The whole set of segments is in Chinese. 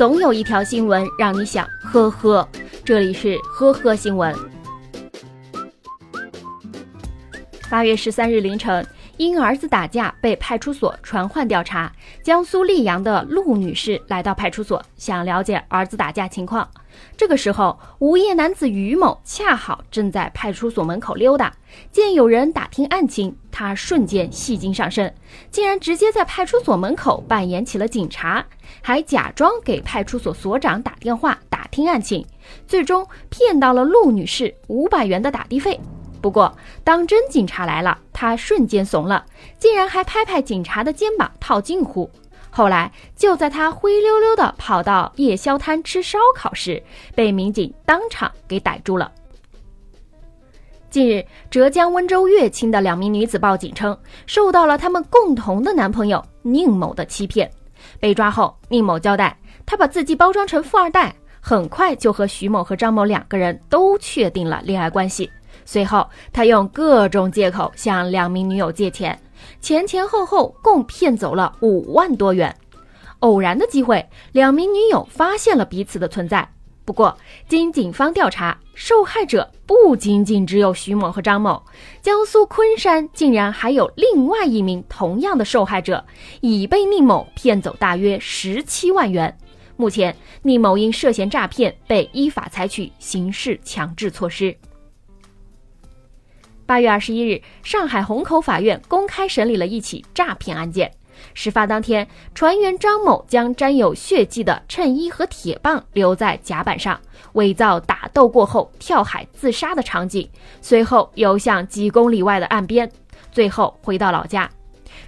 总有一条新闻让你想呵呵。这里是呵呵新闻。八月十三日凌晨，因儿子打架被派出所传唤调查。江苏溧阳的陆女士来到派出所，想了解儿子打架情况。这个时候，无业男子于某恰好正在派出所门口溜达，见有人打听案情，他瞬间戏精上身，竟然直接在派出所门口扮演起了警察，还假装给派出所所长打电话打听案情，最终骗到了陆女士五百元的打的费。不过，当真警察来了，他瞬间怂了，竟然还拍拍警察的肩膀套近乎。后来，就在他灰溜溜地跑到夜宵摊吃烧烤时，被民警当场给逮住了。近日，浙江温州乐清的两名女子报警称，受到了他们共同的男朋友宁某的欺骗。被抓后，宁某交代，他把自己包装成富二代，很快就和徐某和张某两个人都确定了恋爱关系。随后，他用各种借口向两名女友借钱。前前后后共骗走了五万多元。偶然的机会，两名女友发现了彼此的存在。不过，经警方调查，受害者不仅仅只有徐某和张某，江苏昆山竟然还有另外一名同样的受害者，已被宁某骗走大约十七万元。目前，宁某因涉嫌诈骗被依法采取刑事强制措施。八月二十一日，上海虹口法院公开审理了一起诈骗案件。事发当天，船员张某将沾有血迹的衬衣和铁棒留在甲板上，伪造打斗过后跳海自杀的场景，随后游向几公里外的岸边，最后回到老家。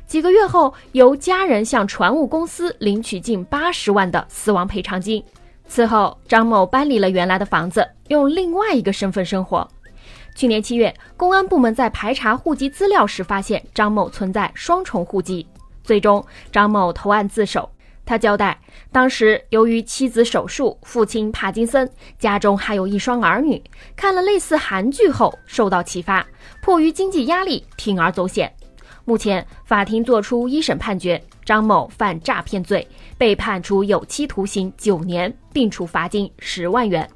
几个月后，由家人向船务公司领取近八十万的死亡赔偿金。此后，张某搬离了原来的房子，用另外一个身份生活。去年七月，公安部门在排查户籍资料时，发现张某存在双重户籍。最终，张某投案自首。他交代，当时由于妻子手术，父亲帕金森，家中还有一双儿女，看了类似韩剧后受到启发，迫于经济压力铤而走险。目前，法庭作出一审判决，张某犯诈骗罪，被判处有期徒刑九年，并处罚金十万元。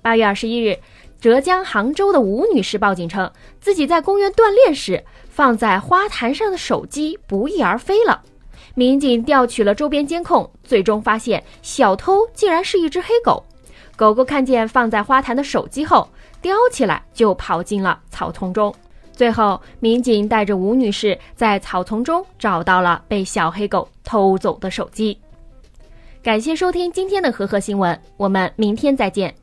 八月二十一日。浙江杭州的吴女士报警称，自己在公园锻炼时放在花坛上的手机不翼而飞了。民警调取了周边监控，最终发现小偷竟然是一只黑狗。狗狗看见放在花坛的手机后，叼起来就跑进了草丛中。最后，民警带着吴女士在草丛中找到了被小黑狗偷走的手机。感谢收听今天的和合新闻，我们明天再见。